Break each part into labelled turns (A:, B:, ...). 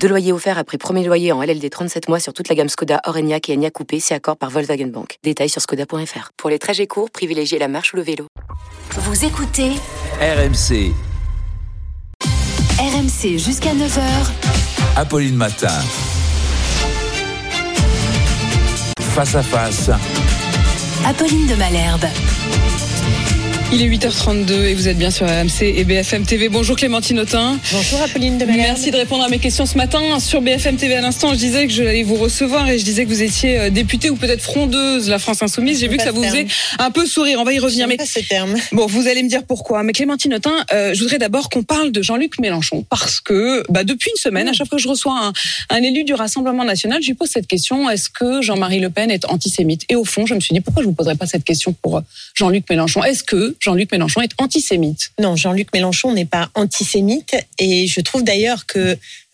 A: Deux loyers offerts après premier loyer en LLD 37 mois sur toute la gamme Skoda, Orenia et Enya Coupé, c'est accord par Volkswagen Bank. Détails sur skoda.fr. Pour les trajets courts, privilégiez la marche ou le vélo.
B: Vous écoutez
C: RMC,
B: RMC jusqu'à 9h.
C: Apolline Matin. Face à face,
B: Apolline de Malherbe.
D: Il est 8h32 et vous êtes bien sur RMC et BFM TV. Bonjour Clémentine Autain.
E: Bonjour Apolline de Malherbe.
D: Merci de répondre à mes questions ce matin. Sur BFM TV à l'instant, je disais que j'allais vous recevoir et je disais que vous étiez euh, députée ou peut-être frondeuse de la France Insoumise. J'ai vu que ça vous faisait un peu sourire. On va y revenir.
E: Mais pas ce terme.
D: Bon, vous allez me dire pourquoi. Mais Clémentine Autain, euh, je voudrais d'abord qu'on parle de Jean-Luc Mélenchon parce que bah, depuis une semaine, à chaque fois que je reçois un, un élu du Rassemblement national, je lui pose cette question est-ce que Jean-Marie Le Pen est antisémite? Et au fond, je me suis dit pourquoi je vous poserais pas cette question pour euh, Jean-Luc Mélenchon? Est-ce que Jean-Luc Mélenchon est antisémite.
E: Non, Jean-Luc Mélenchon n'est pas antisémite. Et je trouve d'ailleurs que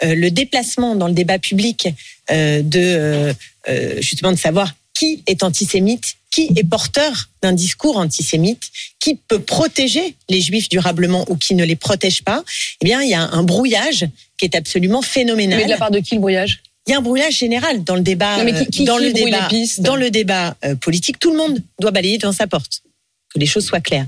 E: euh, le déplacement dans le débat public euh, de euh, justement de savoir qui est antisémite, qui est porteur d'un discours antisémite, qui peut protéger les juifs durablement ou qui ne les protège pas, eh bien il y a un brouillage qui est absolument phénoménal.
D: Mais de la part de qui le brouillage?
E: Il y a un brouillage général dans le débat,
D: Non, mais qui- qui-
E: dans,
D: qui
E: le dans le débat politique. Tout le monde doit balayer devant sa porte, que les choses soient claires.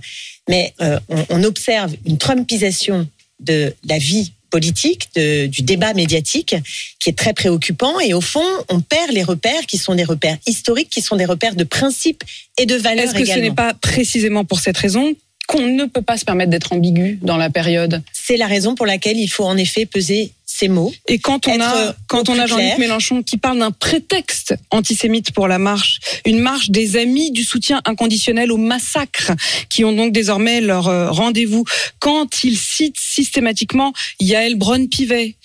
E: Mais euh, on, on observe une trumpisation de la vie politique, de- du débat médiatique, qui est très préoccupant. Et au fond, on perd les repères qui sont des repères historiques, qui sont des repères de principes et de valeurs
D: Est-ce que ce n'est pas précisément pour cette raison qu'on ne peut pas se permettre d'être ambigu dans la période?
E: C'est la raison pour laquelle il faut en effet peser ces mots.
D: Et quand on
E: Être,
D: a quand on a Jean-Luc. Mélenchon qui parle d'un prétexte antisémite pour la marche, une marche des amis du soutien inconditionnel au massacre, qui ont donc désormais leur euh, rendez-vous, quand il cite systématiquement Yael Braun-Pivet.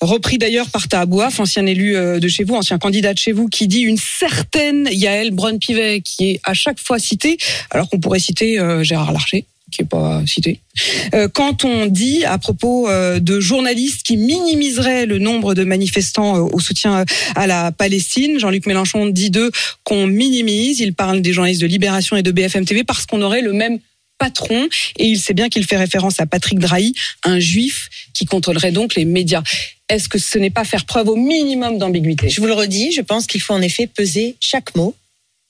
D: Repris d'ailleurs par Tahabouaf, ancien élu euh, de chez vous, ancien candidat de chez vous, qui dit une certaine Yael Braun-Pivet, qui est à chaque fois citée, alors qu'on pourrait citer euh, Gérard Larcher, qui est pas cité. Euh, quand on dit à propos euh, de journalistes qui minimiseraient le nombre de manifestants euh, au soutien à la Palestine, Jean-Luc Mélenchon dit d'eux qu'on minimise. Il parle des journalistes de Libération et de BFM TV parce qu'on aurait le même patron et il sait bien qu'il fait référence à Patrick Drahi, un juif qui contrôlerait donc les médias. Est-ce que ce n'est pas faire preuve au minimum d'ambiguïté?
E: Je vous le redis, je pense qu'il faut en effet peser chaque mot.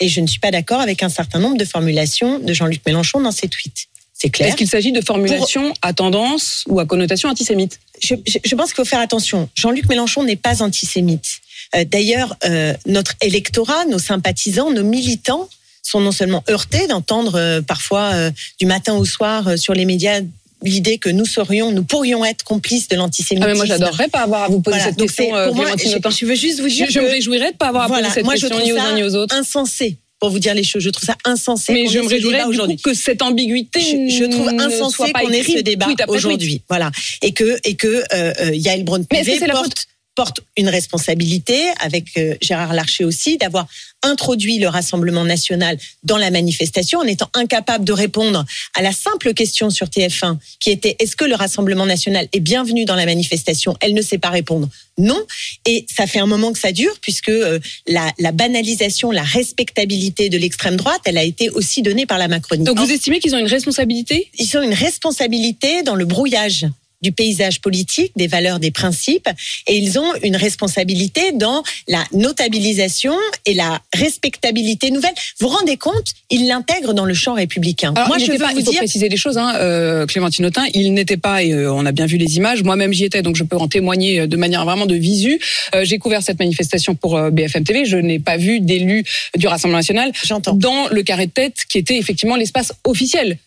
E: Et je ne suis pas d'accord avec un certain nombre de formulations de Jean-Luc Mélenchon dans ses tweets. C'est clair.
D: Est-ce qu'il s'agit de formulations à tendance ou à connotation antisémite?
E: Je, je- je pense qu'il faut faire attention. Jean-Luc Mélenchon n'est pas antisémite. Euh, D'ailleurs, euh, notre électorat, nos sympathisants, nos militants sont non seulement heurtés d'entendre euh, parfois du matin au soir sur les médias l'idée que nous serions, nous pourrions être complices de
D: ah
E: l'antisémitisme.
D: mais Moi, j'adorerais pas avoir à vous poser
E: Voilà,
D: cette question, euh,
E: pour moi, je, je veux juste vous
D: Je, me réjouirais de pas avoir à
E: voilà,
D: poser cette
E: moi je
D: question ni aux uns ni aux autres.
E: insensé pour vous dire les choses. Je trouve ça insensé.
D: Mais je me
E: débat
D: du coup
E: aujourd'hui.
D: que cette ambiguïté
E: Je, je trouve insensé qu'on ait ce débat aujourd'hui, voilà, et que et que euh, euh, Yael braun
D: Mais est-ce que c'est la
E: porte porte une responsabilité avec euh, Gérard Larcher aussi d'avoir introduit le Rassemblement national dans la manifestation en étant incapable de répondre à la simple question sur TF1 qui était est-ce que le Rassemblement national est bienvenu dans la manifestation? Elle ne sait pas répondre non. Et ça fait un moment que ça dure puisque euh, la, la banalisation, la respectabilité de l'extrême droite, elle a été aussi donnée par la Macronie.
D: Donc vous estimez qu'ils ont une responsabilité?
E: Ils ont une responsabilité dans le brouillage du paysage politique, des valeurs, des principes, et ils ont une responsabilité dans la notabilisation et la respectabilité nouvelle. Vous vous rendez compte Ils l'intègrent dans le champ républicain.
D: Alors,
E: Moi, je veux
D: pas,
E: vous
D: il faut
E: dire,
D: préciser les choses, hein, euh, Clémentine Autain, il n'était pas, et euh, on a bien vu les images, moi-même j'y étais, donc je peux en témoigner euh, de manière vraiment de visu. Euh, J'ai couvert cette manifestation pour BFM TV, je n'ai pas vu d'élus du Rassemblement national dans le carré de tête qui était effectivement l'espace officiel.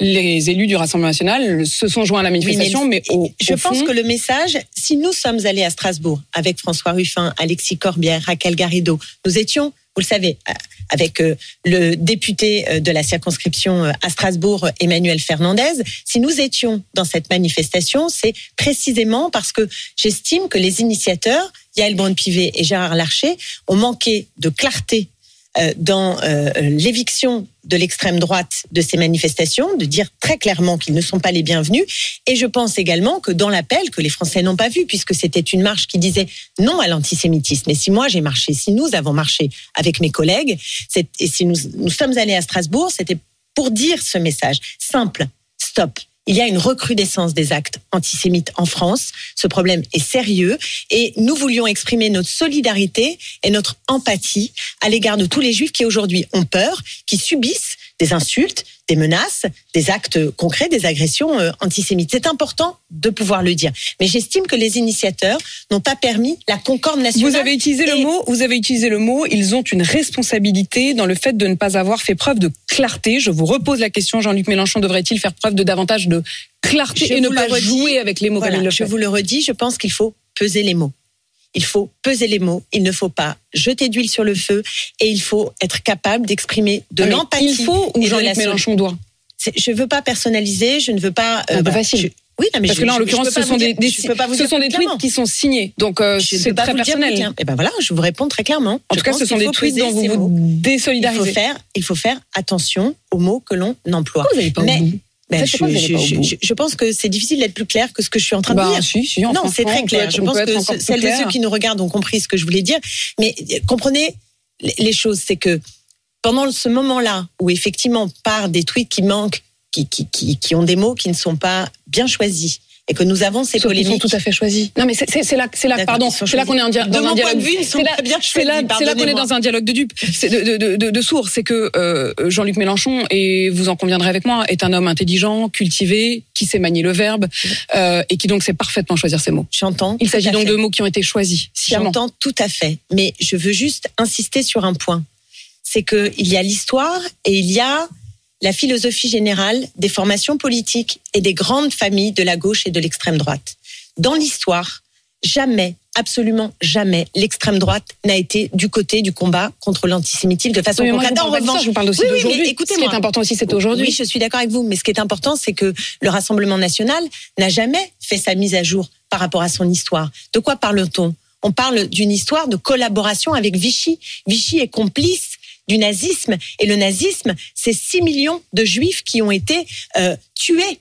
D: Les élus du Rassemblement national se sont joints à la manifestation, mais, au,
E: je
D: au
E: pense
D: fond,
E: que le message, si nous sommes allés à Strasbourg avec François Ruffin, Alexis Corbière, Raquel Garrido, nous étions, vous le savez, euh, avec euh, le député euh, de la circonscription à Strasbourg, Emmanuel Fernandez, si nous étions dans cette manifestation, c'est précisément parce que j'estime que les initiateurs, Yael Braun-Pivet et Gérard Larcher, ont manqué de clarté dans euh, l'éviction de l'extrême droite de ces manifestations, de dire très clairement qu'ils ne sont pas les bienvenus. Et je pense également que dans l'appel que les Français n'ont pas vu, puisque c'était une marche qui disait non à l'antisémitisme. Et si moi j'ai marché, si nous avons marché avec mes collègues, et si nous, nous sommes allés à Strasbourg, c'était pour dire ce message simple, stop. Il y a une recrudescence des actes antisémites en France. Ce problème est sérieux et nous voulions exprimer notre solidarité et notre empathie à l'égard de tous les juifs qui aujourd'hui ont peur, qui subissent des insultes, des menaces, des actes concrets, des agressions euh, antisémites. C'est important de pouvoir le dire. Mais j'estime que les initiateurs n'ont pas permis la concorde nationale.
D: Vous avez utilisé le mot, vous avez utilisé le mot, ils ont une responsabilité dans le fait de ne pas avoir fait preuve de clarté. Je vous repose la question, Jean-Luc Mélenchon devrait-il faire preuve de davantage de clarté
E: Je
D: et ne pas
E: redis,
D: jouer avec les mots
E: Voilà,
D: comme il le
E: je
D: fait
E: vous le redis, je pense qu'il faut peser les mots. Il faut peser les mots, il ne faut pas jeter d'huile sur le feu et il faut être capable d'exprimer de
D: Ah,
E: l'empathie.
D: Il faut
E: et
D: ou Jean-Luc Mélenchon doit
E: Je veux pas personnaliser, je ne veux pas.
D: Un peu
E: voilà,
D: facile.
E: je- oui, non, mais
D: Parce
E: je-
D: que là, en l'occurrence, ce sont des, des- ce sont des tweets
E: clairement.
D: qui sont signés. Donc, euh,
E: ne
D: c'est très
E: vous le dire
D: personnel.
E: clairement. Eh ben voilà, je vous réponds très clairement.
D: En
E: Je
D: tout cas, ce sont des tweets dont vous vous
E: mots. Il faut
D: désolidarisez.
E: faire, il faut faire attention aux mots que l'on emploie.
D: Pourquoi vous pas
E: Mais- Ben, je, pense que c'est difficile d'être plus clair que ce que je suis en train de
D: Bah,
E: dire.
D: si, si,
E: Non, c'est très clair.
D: être-
E: Je pense que ce- celles et ceux qui nous regardent ont compris ce que je voulais dire. Mais euh, comprenez les- les choses, c'est que pendant ce moment-là où effectivement par des tweets qui manquent, qui, qui, qui, qui ont des mots qui ne sont pas bien choisis, et que nous avons ces
D: Sauf qu'ils sont
E: polémiques.
D: tout à fait choisis. Non, mais c'est- là, c'est là, pardon, c'est là qu'on est en
E: De mon point
D: dialogue.
E: de vue, ils sont
D: là,
E: bien
D: c'est là, là qu'on est dans un dialogue de dupes, de, de, de, de sourds. C'est que euh, Jean-Luc Mélenchon, et vous en conviendrez avec moi, est un homme intelligent, cultivé, qui sait manier le verbe euh, et qui donc sait parfaitement choisir ses mots.
E: J'entends.
D: Il s'agit donc
E: fait.
D: de mots qui ont été choisis.
E: J'entends tout à fait, mais je veux juste insister sur un point. C'est que il y a l'histoire et il y a la philosophie générale des formations politiques et des grandes familles de la gauche et de l'extrême droite. Dans l'histoire, jamais, absolument jamais, l'extrême droite n'a été du côté du combat contre l'antisémitisme de façon
D: Oui, mais moi, je vous
E: concrète. En
D: ça,
E: revanche,
D: je vous parle aussi
E: Oui, oui, mais
D: d'aujourd'hui. Ce qui
E: écoutez-moi.
D: est important aussi, c'est aujourd'hui.
E: oui, je suis d'accord avec vous, mais ce qui est important, c'est que le Rassemblement national n'a jamais fait sa mise à jour par rapport à son histoire. De quoi parle-t-on? On parle d'une histoire de collaboration avec Vichy. Vichy est complice du nazisme, et le nazisme, c'est 6 millions de juifs qui ont été euh, tués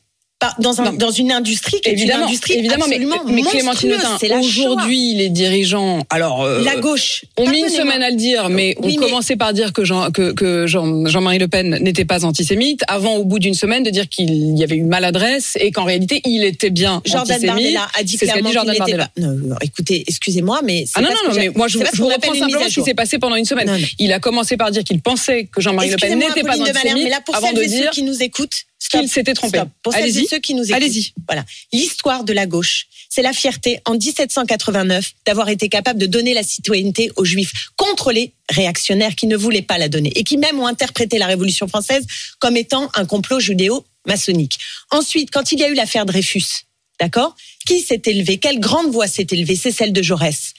E: dans, un,
D: Non.
E: dans une industrie qui est une
D: Évidemment,
E: industrie
D: évidemment, mais,
E: absolument
D: mais Clémentine aujourd'hui, les dirigeants, alors euh,
E: la gauche.
D: On met une semaine à le dire, mais
E: Oui,
D: on
E: mais-
D: commençait par dire que Jean, que, que Jean, Jean-Marie Le Pen n'était pas antisémite, avant, au bout d'une semaine, de dire qu'il y avait eu maladresse et qu'en réalité, il était bien
E: Jordan
D: antisémite.
E: Bardella a dit clairement qu'il
D: Bardella.
E: pas. Non, non, écoutez, excusez-moi, mais
D: Ah non,
E: pas
D: non, non, mais moi je, vous reprends simplement ce qui s'est passé pendant une semaine. Il a commencé par dire qu'il pensait que Jean-Marie Le Pen n'était pas antisémite, avant de dire
E: qui nous écoutent, stop,
D: qu'il s'était trompé.
E: stop. Pour celles et
D: Allez-y,
E: ceux qui nous écoutent,
D: allez-y.
E: voilà, l'histoire de la gauche, c'est la fierté en 1789 d'avoir été capable de donner la citoyenneté aux Juifs contre les réactionnaires qui ne voulaient pas la donner et qui même ont interprété la Révolution française comme étant un complot judéo-maçonnique. Ensuite, quand il y a eu l'affaire Dreyfus, d'accord, qui s'est élevé? Quelle grande voix s'est élevée? C'est celle de Jaurès.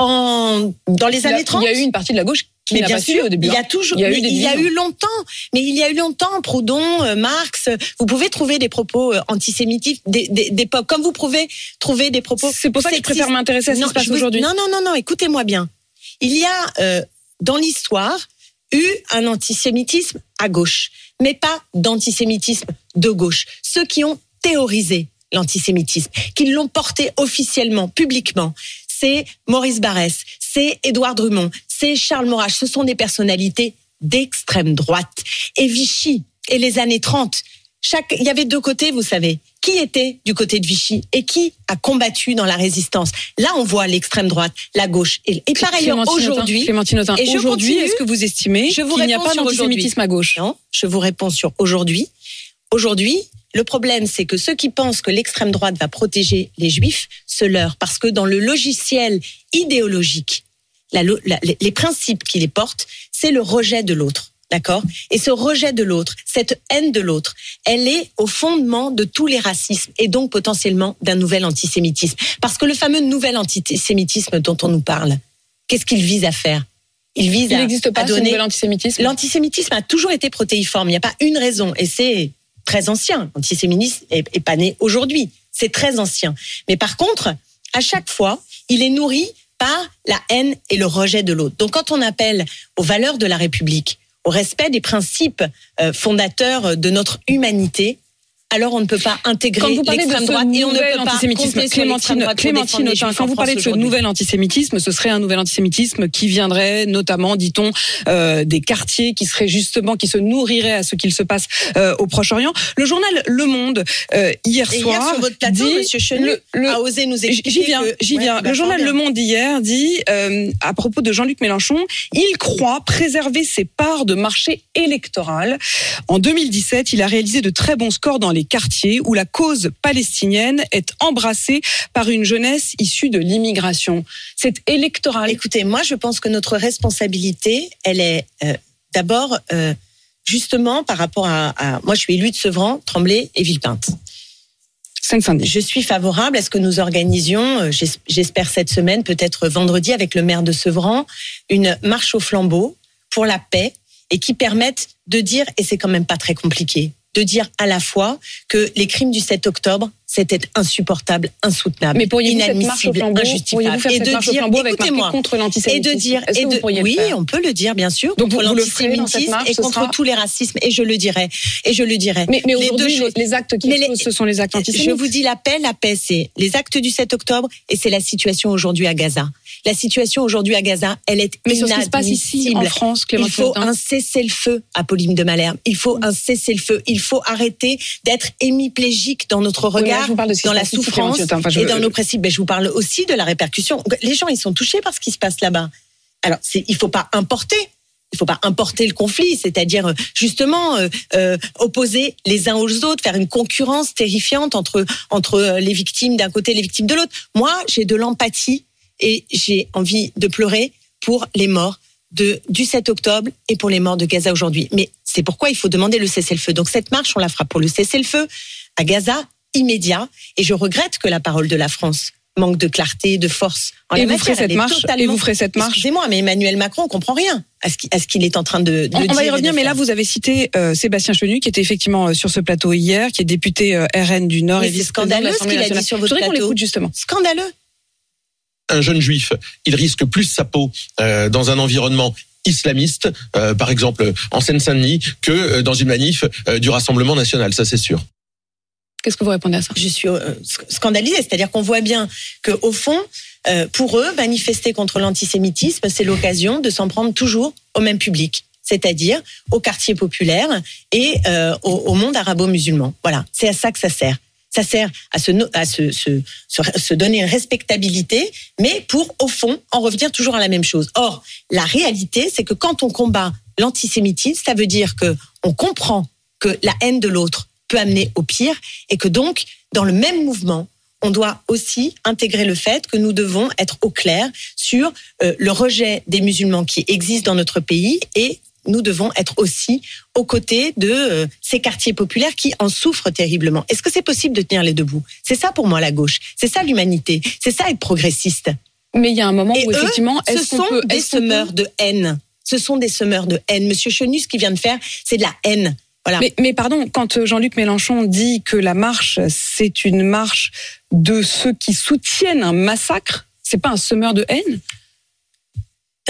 E: En, dans les années 30,
D: Il y a eu une partie de la gauche qui
E: mais bien sûr,
D: su au début.
E: il y a
D: hein.
E: toujours,
D: Il y a eu
E: il y a eu longtemps, mais il y a eu longtemps Proudhon, euh, Marx. Vous pouvez trouver des propos euh, antisémitifs d'époque, comme vous pouvez trouver des propos.
D: C'est pour ça que je préfère m'intéresser à ce qui se passe aujourd'hui.
E: Non, non, non, non. Écoutez-moi bien. Il y a euh, dans l'histoire eu un antisémitisme à gauche, mais pas d'antisémitisme de gauche. Ceux qui ont théorisé l'antisémitisme, qui l'ont porté officiellement, publiquement, c'est Maurice Barrès, c'est Édouard Drummond, c'est Charles Maurras. Ce sont des personnalités d'extrême droite. Et Vichy, et les années 30, chaque, il y avait deux côtés, vous savez. Qui était du côté de Vichy et qui a combattu dans la résistance? Là, on voit l'extrême droite, la gauche. Et, et par ailleurs, aujourd'hui,
D: aujourd'hui, est-ce que vous estimez qu'il n'y a pas d'antisémitisme à gauche?
E: Non, je vous réponds sur aujourd'hui. Aujourd'hui, le problème, c'est que ceux qui pensent que l'extrême droite va protéger les juifs se leurrent parce que dans le logiciel idéologique, la lo- la- les- principes qui les portent, c'est le rejet de l'autre. D'accord? Et ce rejet de l'autre, cette haine de l'autre, elle est au fondement de tous les racismes et donc potentiellement d'un nouvel antisémitisme. Parce que le fameux nouvel antisémitisme dont on nous parle, qu'est-ce qu'il vise à faire? Il vise
D: Il
E: à,
D: n'existe pas
E: à donner L'antisémitisme a toujours été protéiforme. Il n'y a pas une raison. Et c'est très ancien. L'antisémitisme est, est pas né aujourd'hui. C'est très ancien. Mais par contre, à chaque fois, il est nourri par la haine et le rejet de l'autre. Donc quand on appelle aux valeurs de la République, au respect des principes euh, fondateurs de notre humanité, alors on ne peut pas intégrer l'extrême droite et on ne peut pas
D: Clémentine, Clémentine Autain, quand vous parlez de ce nouvel antisémitisme, ce serait un nouvel antisémitisme qui viendrait notamment, dit-on, euh, des quartiers qui seraient justement, qui se nourriraient à ce qu'il se passe euh, au Proche-Orient. Le journal Le Monde, euh, hier
E: Et
D: soir,
E: hier sur votre plateau,
D: dit
E: Monsieur Chenu
D: le- le-
E: a osé nous expliquer.
D: J'y viens, j'y
E: bah,
D: le journal Le. Monde d'hier dit, à propos de Jean-Luc Mélenchon, il croit préserver ses parts de marché électoral. En 2017, il a réalisé de très bons scores dans les quartiers où la cause palestinienne est embrassée par une jeunesse issue de l'immigration. C'est électoral.
E: Écoutez, moi, je pense que notre responsabilité, elle est euh, d'abord euh, justement par rapport à, à- Moi, je suis élue de Sevran, Tremblay et Villepinte. Je suis favorable à ce que nous organisions, euh, j'es- j'espère cette semaine, peut-être vendredi, avec le maire de Sevran, une marche au flambeau pour la paix et qui permette de dire, et c'est quand même pas très compliqué, de dire à la fois que les crimes du 7 octobre, c'était insupportable, insoutenable,
D: Mais marche au
E: inadmissible,
D: flambeau,
E: injustifiable.
D: faire
E: et de dire, écoutez-moi,
D: contre
E: et
D: l'antisémitisme
E: de dire, et
D: vous
E: de,
D: pourriez le
E: oui, on peut le dire, bien sûr,
D: Donc
E: contre
D: vous- vous
E: l'antisémitisme et contre
D: sera-
E: tous les racismes, et je le dirai, et je le dirai.
D: Mais, mais aujourd'hui, les, les actes qui
E: les-
D: ce sont les actes antisémites.
E: je vous dis la paix, la paix, c'est les actes du 7 octobre et c'est la situation aujourd'hui à Gaza. La situation aujourd'hui à Gaza, elle est
D: Mais sur ce qui se passe ici, en
E: inadmissible.
D: France,
E: Il
D: Clémentine
E: faut un cessez-le-feu, Apolline de Malherbe. Il faut un cessez-le-feu. Il faut arrêter d'être hémiplégique dans notre
D: là,
E: regard,
D: je vous parle de ce qui
E: dans la souffrance.
D: Enfin, je-
E: et dans nos principes. Mais je vous parle aussi de la répercussion. Les gens, ils sont touchés par ce qui se passe là-bas. Alors, il faut pas importer. Il faut pas importer le conflit, c'est-à-dire euh, justement euh, euh, opposer les uns aux autres, faire une concurrence terrifiante entre entre les victimes d'un côté et les victimes de l'autre. Moi, j'ai de l'empathie et j'ai envie de pleurer pour les morts de du 7 octobre et pour les morts de Gaza aujourd'hui. Mais c'est pourquoi il faut demander le cessez-le-feu. Donc cette marche, on la fera pour le cessez-le-feu à Gaza immédiat. Et je regrette que la parole de la France manque de clarté, de force. En
D: Et
E: la
D: vous
E: matière.
D: ferez cette
E: Elle est
D: marche, et
E: totalement-
D: vous ferez cette marche.
E: Excusez-moi, mais Emmanuel Macron, on comprend rien à ce qu'il est en train de, de
D: On,
E: dire
D: va y
E: et
D: revenir, mais là vous avez cité euh, Sébastien Chenu, qui était effectivement euh, sur ce plateau hier, qui est député euh, RN du Nord
E: Mais
D: et
E: c'est scandaleux ce qu'il a dit sur votre
D: Je voudrais qu'on
E: plateau.
D: l'écoute justement.
E: Scandaleux.
F: un jeune juif, il risque plus sa peau euh, dans un environnement islamiste, euh, par exemple en Seine-Saint-Denis, que euh, dans une manif euh, du Rassemblement national, ça c'est sûr.
D: Qu'est-ce que vous répondez à ça?
E: Je suis euh, sc- scandalisée. C'est-à-dire qu'on voit bien que au fond, euh, pour eux, manifester contre l'antisémitisme, c'est l'occasion de s'en prendre toujours au même public, c'est-à-dire au quartier populaire et euh, au, au monde arabo-musulman. Voilà, c'est à ça que ça sert. Ça sert à se, à se, se, se donner une respectabilité, mais pour, au fond, en revenir toujours à la même chose. Or, la réalité, c'est que quand on combat l'antisémitisme, ça veut dire que on comprend que la haine de l'autre peut amener au pire et que donc, dans le même mouvement, on doit aussi intégrer le fait que nous devons être au clair sur euh, le rejet des musulmans qui existent dans notre pays et nous devons être aussi aux côtés de euh, ces quartiers populaires qui en souffrent terriblement. Est-ce que c'est possible de tenir les deux bouts? C'est ça pour moi la gauche. C'est ça l'humanité. C'est ça être progressiste.
D: Mais il y a un moment
E: Et
D: où
E: eux,
D: effectivement,
E: Ce sont
D: peut,
E: des
D: peut-
E: semeurs de haine. Ce sont des semeurs de haine. Monsieur Chenu, ce qu'il vient de faire, c'est de la haine. Voilà.
D: Mais, mais pardon, quand euh, Jean-Luc Mélenchon dit que la marche, c'est une marche de ceux qui soutiennent un massacre, c'est pas un semeur de haine?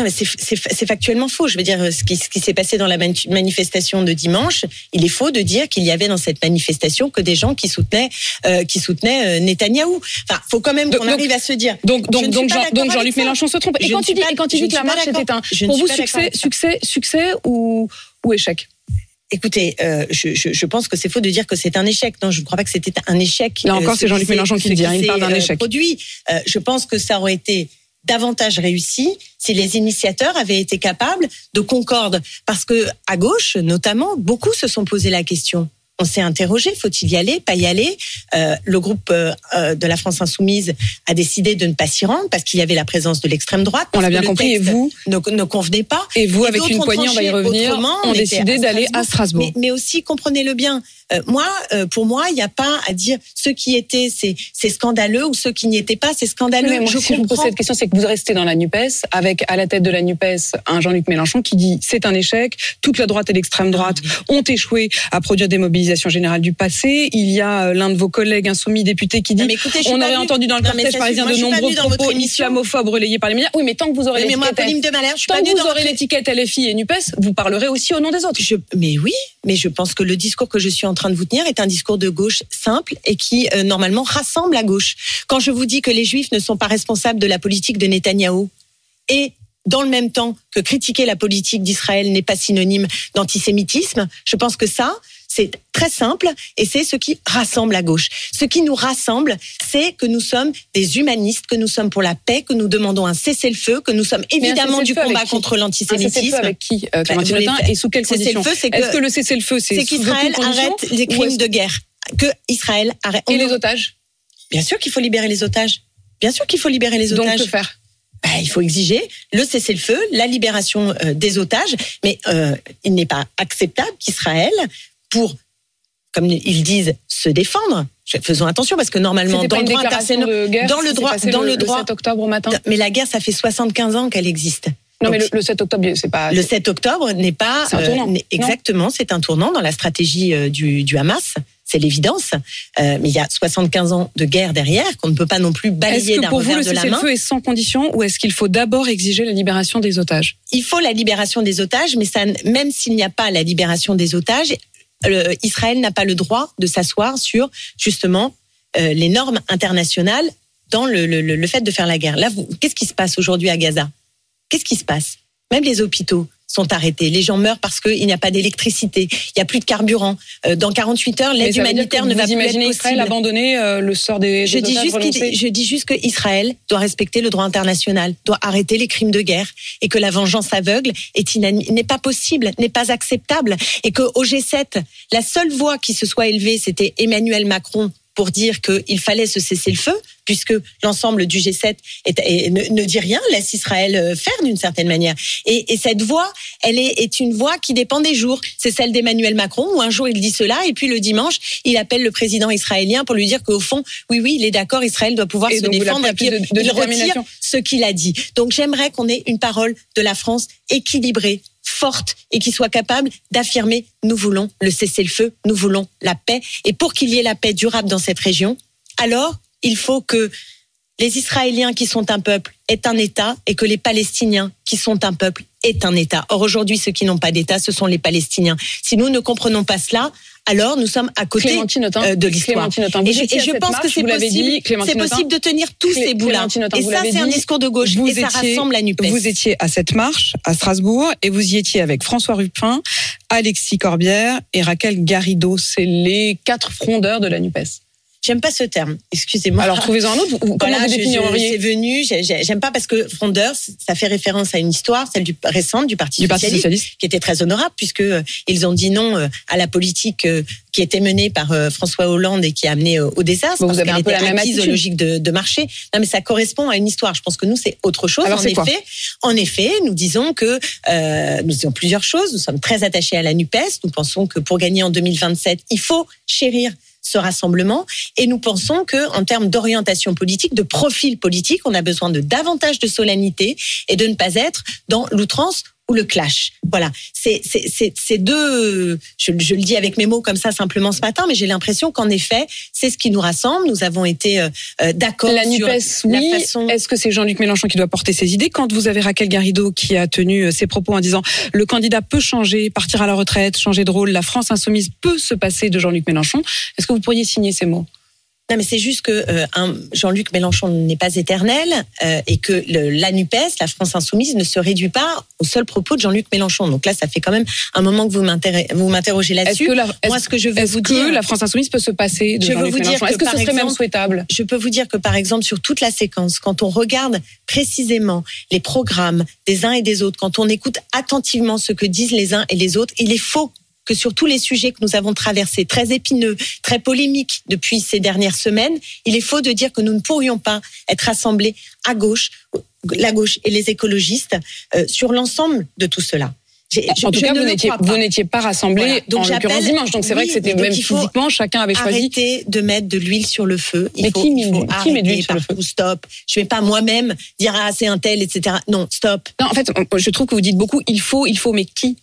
E: C'est- factuellement faux. Je veux dire, ce qui, ce qui s'est passé dans la mani- manifestation de dimanche, il est faux de dire qu'il y avait dans cette manifestation que des gens qui soutenaient, euh, qui soutenaient euh, Netanyahou. Enfin, faut quand même qu'on arrive à se dire.
D: Donc, Jean- Jean-Luc. Mélenchon se trompe. Et
E: Je
D: quand il dit,
E: pas-
D: et quand il
E: je
D: dit
E: ne
D: que la marche était un, pour vous, succès, succès, succès ou, ou échec?
E: Écoutez, euh, je, je, je pense que c'est faux de dire que c'est un échec. Non, je ne crois pas que c'était un échec.
D: Là encore,
E: euh,
D: c'est
E: ce
D: Jean-Luc Mélenchon qui dit, hein, il parle d'un
E: euh,
D: échec.
E: Produit. Euh, je pense que ça aurait été davantage réussi si les initiateurs avaient été capables de concorde. Parce que à gauche, notamment, beaucoup se sont posé la question. On s'est interrogé, faut-il y aller, pas y aller Euh, Le groupe euh, euh, de la France insoumise a décidé de ne pas s'y rendre parce qu'il y avait la présence de l'extrême droite.
D: On l'a bien compris. Et vous,
E: ne, ne convenait pas.
D: et vous,
E: Et
D: avec une poignée, on va y revenir,
E: on était
D: décidé d'aller à Strasbourg.
E: Mais, mais aussi, comprenez-le bien, euh, moi, pour moi, il n'y a pas à dire ceux qui étaient, c'est scandaleux, ou ceux qui n'y étaient pas, c'est scandaleux.
D: Mais moi,
E: je
D: si je vous pose
E: comprends.
D: cette question, c'est que vous restez dans la NUPES, avec à la tête de la NUPES un Jean-Luc Mélenchon qui dit c'est un échec, toute la droite et l'extrême droite ont échoué à produire des mobilisations mobilisation générale du passé. Il y a euh, l'un de vos collègues insoumis députés qui dit
E: mais écoutez,
D: on aurait entendu dans le cortège parisien de nombreux propos islamophobes relayés par les médias. Oui, mais tant que vous aurez l'étiquette LFI et NUPES, vous parlerez aussi au nom des autres.
E: Je, mais oui, mais je pense que le discours que je suis en train de vous tenir est un discours de gauche simple et qui euh, normalement rassemble la gauche. Quand je vous dis que les Juifs ne sont pas responsables de la politique de Netanyahou et dans le même temps que critiquer la politique d'Israël n'est pas synonyme d'antisémitisme, je pense que ça, c'est très simple et c'est ce qui rassemble la gauche. Ce qui nous rassemble, c'est que nous sommes des humanistes, que nous sommes pour la paix, que nous demandons un cessez-le-feu, que nous sommes évidemment du combat contre l'antisémitisme.
D: avec qui, euh,
E: voulez-
D: et sous quelles conditions Est-ce
E: que-
D: que le cessez-le-feu, c'est
E: qu'Israël arrête les crimes de guerre. Que Israël arrête.
D: et
E: On
D: les otages
E: Bien sûr qu'il faut libérer les otages. Bien sûr qu'il faut libérer les
D: Donc
E: otages.
D: que faire
E: Bah, il faut exiger le cessez-le-feu, la libération euh, des otages, mais euh, il n'est pas acceptable qu'Israël, pour, comme ils disent, se défendre. Faisons attention parce que normalement, dans le droit international,
D: guerre
E: dans le droit- dans le droit-
D: 7 octobre au matin.
E: mais la guerre, ça fait 75 ans qu'elle existe.
D: Non, mais le,
E: Donc,
D: le 7 octobre, c'est pas.
E: le 7 octobre n'est pas
D: C'est un tournant,
E: n'est-
D: non
E: exactement, c'est un tournant dans la stratégie euh, du, du Hamas. C'est l'évidence, Euh, mais il y a 75 ans de guerre derrière qu'on ne peut pas non plus
D: Est-ce
E: balayer
D: que
E: d'un
D: pour vous,
E: revers
D: le
E: de la main.
D: cessez-le-feu est sans condition ou est-ce qu'il faut d'abord exiger la libération des otages?
E: Il faut la libération des otages, mais ça, même s'il n'y a pas la libération des otages, euh, Israël n'a pas le droit de s'asseoir sur justement euh, les normes internationales dans le, le- le- fait de faire la guerre. Là, qu'est-ce qui se passe aujourd'hui à Gaza? Qu'est-ce qui se passe? Même les hôpitaux sont arrêtés. Les gens meurent parce qu'il n'y a pas d'électricité, il n'y a plus de carburant. Euh, dans 48 heures, l'aide humanitaire ne va plus être
D: imaginez Israël
E: possible.
D: abandonner euh, le sort des,
E: Je
D: des
E: dis, juste je dis juste que Israël doit respecter le droit international, doit arrêter les crimes de guerre et que la vengeance aveugle est n'est pas possible, n'est pas acceptable et que au G7, la seule voix qui se soit élevée, c'était Emmanuel Macron pour dire qu'il fallait se cesser le feu, puisque l'ensemble du G7 est- est- ne, ne dit rien, laisse Israël euh, faire d'une certaine manière. Et, et cette voix, elle est, est une voix qui dépend des jours. C'est celle d'Emmanuel Macron, où un jour il dit cela, et puis le dimanche, il appelle le président israélien pour lui dire qu'au fond, oui, oui, il est d'accord, Israël doit pouvoir
D: Et
E: se défendre, et puis
D: de- de
E: il retire ce qu'il a dit. Donc j'aimerais qu'on ait une parole de la France équilibrée, forte et qui soit capable d'affirmer nous voulons le cessez-le-feu, nous voulons la paix. Et pour qu'il y ait la paix durable dans cette région, alors il faut que les Israéliens qui sont un peuple aient un État et que les Palestiniens qui sont un peuple aient un État. Or aujourd'hui, ceux qui n'ont pas d'État, ce sont les Palestiniens. Si nous ne comprenons pas cela, alors nous sommes à côté euh, de l'histoire. Et je, et je pense
D: marche,
E: que c'est possible, c'est de tenir tous
D: Clé-
E: ces bouts-là. Et ça, c'est un discours de gauche.
D: Vous
E: et ça
D: étiez-
E: rassemble la NUPES.
D: Vous étiez à cette marche à Strasbourg et vous y étiez avec François Ruffin, Alexis Corbière et Raquel Garrido. C'est les quatre frondeurs de la NUPES.
E: J'aime pas ce terme, excusez-moi.
D: Alors trouvez-en un autre. Vous- Comment
E: Voilà,
D: vous
E: je- je- c'est
D: définiriez
E: venu, j'ai- j'ai- j'aime pas parce que frondeur, ça fait référence à une histoire, celle du récente du Parti
D: du Parti
E: socialiste,
D: socialiste
E: qui était très honorable puisque euh, ils ont dit non euh, à la politique euh, qui était menée par François Hollande et qui a amené au désastre.
D: Bon, vous
E: parce
D: avez
E: qu'elle
D: un peu la même attitude.
E: logiques de, de marché. Non, mais ça correspond à une histoire. Je pense que nous c'est autre chose.
D: Alors,
E: en
D: quoi
E: effet, en effet, nous disons que euh, nous disons plusieurs choses. Nous sommes très attachés à la Nupes. Nous pensons que pour gagner en 2027, il faut chérir ce rassemblement. Et nous pensons que en termes d'orientation politique, de profil politique, on a besoin de davantage de solennité et de ne pas être dans l'outrance ou le clash. Voilà, c'est c'est c'est c'est deux. Je, je le dis avec mes mots comme ça simplement ce matin, mais j'ai l'impression qu'en effet, c'est ce qui nous rassemble. Nous avons été euh, euh, d'accord
D: La NUPES,
E: la
D: oui.
E: façon.
D: Est-ce que c'est Jean-Luc Mélenchon qui doit porter ses idées Quand vous avez Raquel Garrido qui a tenu euh, ses propos en disant le candidat peut changer, partir à la retraite, changer de rôle, la France insoumise peut se passer de Jean-Luc Mélenchon, est-ce que vous pourriez signer ces mots?
E: Non, mais c'est juste que euh, Jean-Luc Mélenchon n'est pas éternel euh, et que le, la Nupes, la France insoumise, ne se réduit pas aux seuls propos de Jean-Luc Mélenchon. Donc là, ça fait quand même un moment que vous m'interrogez là-dessus.
D: que,
E: Moi,
D: est-ce-
E: ce que je veux
D: est-ce
E: vous
D: que
E: dire,
D: la France insoumise peut se passer de Jean-Luc
E: vous dire
D: Mélenchon?
E: que,
D: Est-ce que ce serait même
E: exemple,
D: souhaitable?
E: je peux vous dire que par exemple sur toute la séquence, quand on regarde précisément les programmes des uns et des autres, quand on écoute attentivement ce que disent les uns et les autres, il est faux que sur tous les sujets que nous avons traversés, très épineux, très polémiques depuis ces dernières semaines, il est faux de dire que nous ne pourrions pas être rassemblés à gauche, la gauche et les écologistes euh, sur l'ensemble de tout cela. Je-
D: En tout cas,
E: ne
D: vous n'étiez
E: pas.
D: vous n'étiez pas rassemblés
E: Voilà. Donc
D: en l'occurrence dimanche. Donc c'est vrai que c'était même physiquement chacun avait choisi.
E: Arrêtez de mettre de l'huile sur le feu. Il
D: Mais
E: faut,
D: qui
E: il faut
D: qui met de l'huile
E: arrêter
D: sur le feu
E: Stop. Je vais pas moi-même dire ah c'est un tel, etc. Non, stop.
D: Non, en fait, je trouve que vous dites beaucoup il faut, il faut, mais qui?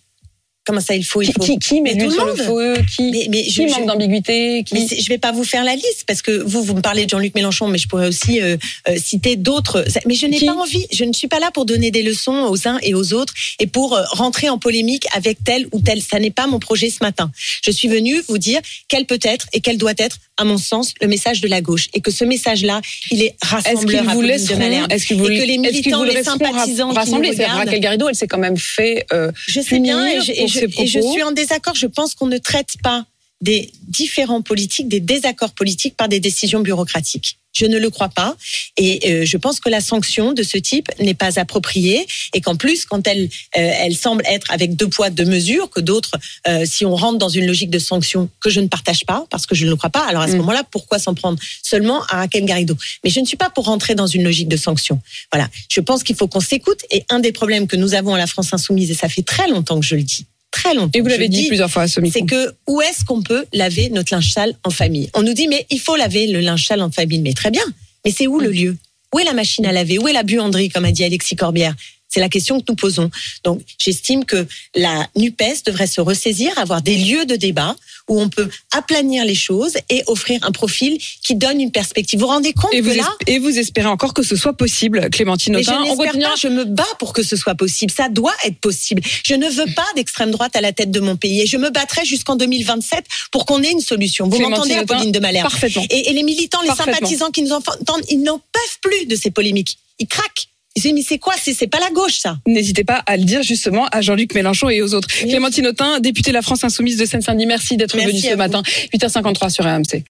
E: Comment ça, il faut, il
D: Qui,
E: faut.
D: qui, qui met
E: Mais
D: l'huile
E: tout
D: sur
E: le
D: feu Qui,
E: Mais, mais
D: qui
E: je,
D: manque d'ambiguïté qui...
E: je vais pas vous faire la liste parce que vous, vous me parlez de Jean-Luc Mélenchon, mais je pourrais aussi euh, euh, citer d'autres. Mais je n'ai pas envie. Je ne suis pas là pour donner des leçons aux uns et aux autres et pour euh, rentrer en polémique avec tel ou tel. Ça n'est pas mon projet ce matin. Je suis venue vous dire quel peut être et quel doit être, à mon sens, le message de la gauche et que ce message-là, il est
D: Est-ce
E: rassembleur.
D: qu'ils vous
E: Apolline de Malherbe.
D: Est-ce qu'ils vous,
E: Et que les militants,
D: vous
E: les sympathisants qui nous
D: rassembler
E: regardent-
D: Raquel Garrido, elle s'est quand même fait
E: Je sais bien et je, et je- et suis en désaccord. Je pense qu'on ne traite pas des différents politiques, des désaccords politiques par des décisions bureaucratiques. Je ne le crois pas. Et euh, je pense que la sanction de ce type n'est pas appropriée. Et qu'en plus, quand elle, euh, elle semble être avec deux poids, deux mesures, que d'autres, euh, si on rentre dans une logique de sanction que je ne partage pas, parce que je ne le crois pas, alors à ce
D: Mm.
E: moment-là, pourquoi s'en prendre seulement à Raquel Garrido? Mais je ne suis pas pour rentrer dans une logique de sanction. Voilà. Je pense qu'il faut qu'on s'écoute. Et un des problèmes que nous avons à la France insoumise, et ça fait très longtemps que je le dis, très longtemps.
D: Et vous l'avez dit
E: dis,
D: plusieurs fois à ce micro.
E: c'est que où est-ce qu'on peut laver notre linge sale en famille? On nous dit mais il faut laver le linge sale en famille, mais très bien. Mais c'est où le lieu? Où est la machine à laver? Où est la buanderie, comme a dit Alexis Corbière? C'est la question que nous posons. Donc, j'estime que la NUPES devrait se ressaisir, avoir des lieux de débat où on peut aplanir les choses et offrir un profil qui donne une perspective. Vous vous rendez compte
D: Et vous,
E: là,
D: et vous espérez encore que ce soit possible, Clémentine
E: mais je
D: Autain.
E: N'espère
D: continuera.
E: pas, je me bats pour que ce soit possible. Ça doit être possible. Je ne veux pas d'extrême droite à la tête de mon pays et je me battrai jusqu'en 2027 pour qu'on ait une solution. Vous m'entendez, Apolline de Malherbe
D: Parfaitement.
E: et, et les militants, les sympathisants qui nous entendent, ils n'en peuvent plus de ces polémiques. Ils craquent. Mais c'est quoi C'est pas la gauche, ça.
D: N'hésitez pas à le dire justement à Jean-Luc Mélenchon et aux autres.
E: Oui.
D: Clémentine Autain, députée de la France Insoumise de Seine-Saint-Denis, merci d'être venue ce
E: vous.
D: matin. 8h53 sur RMC.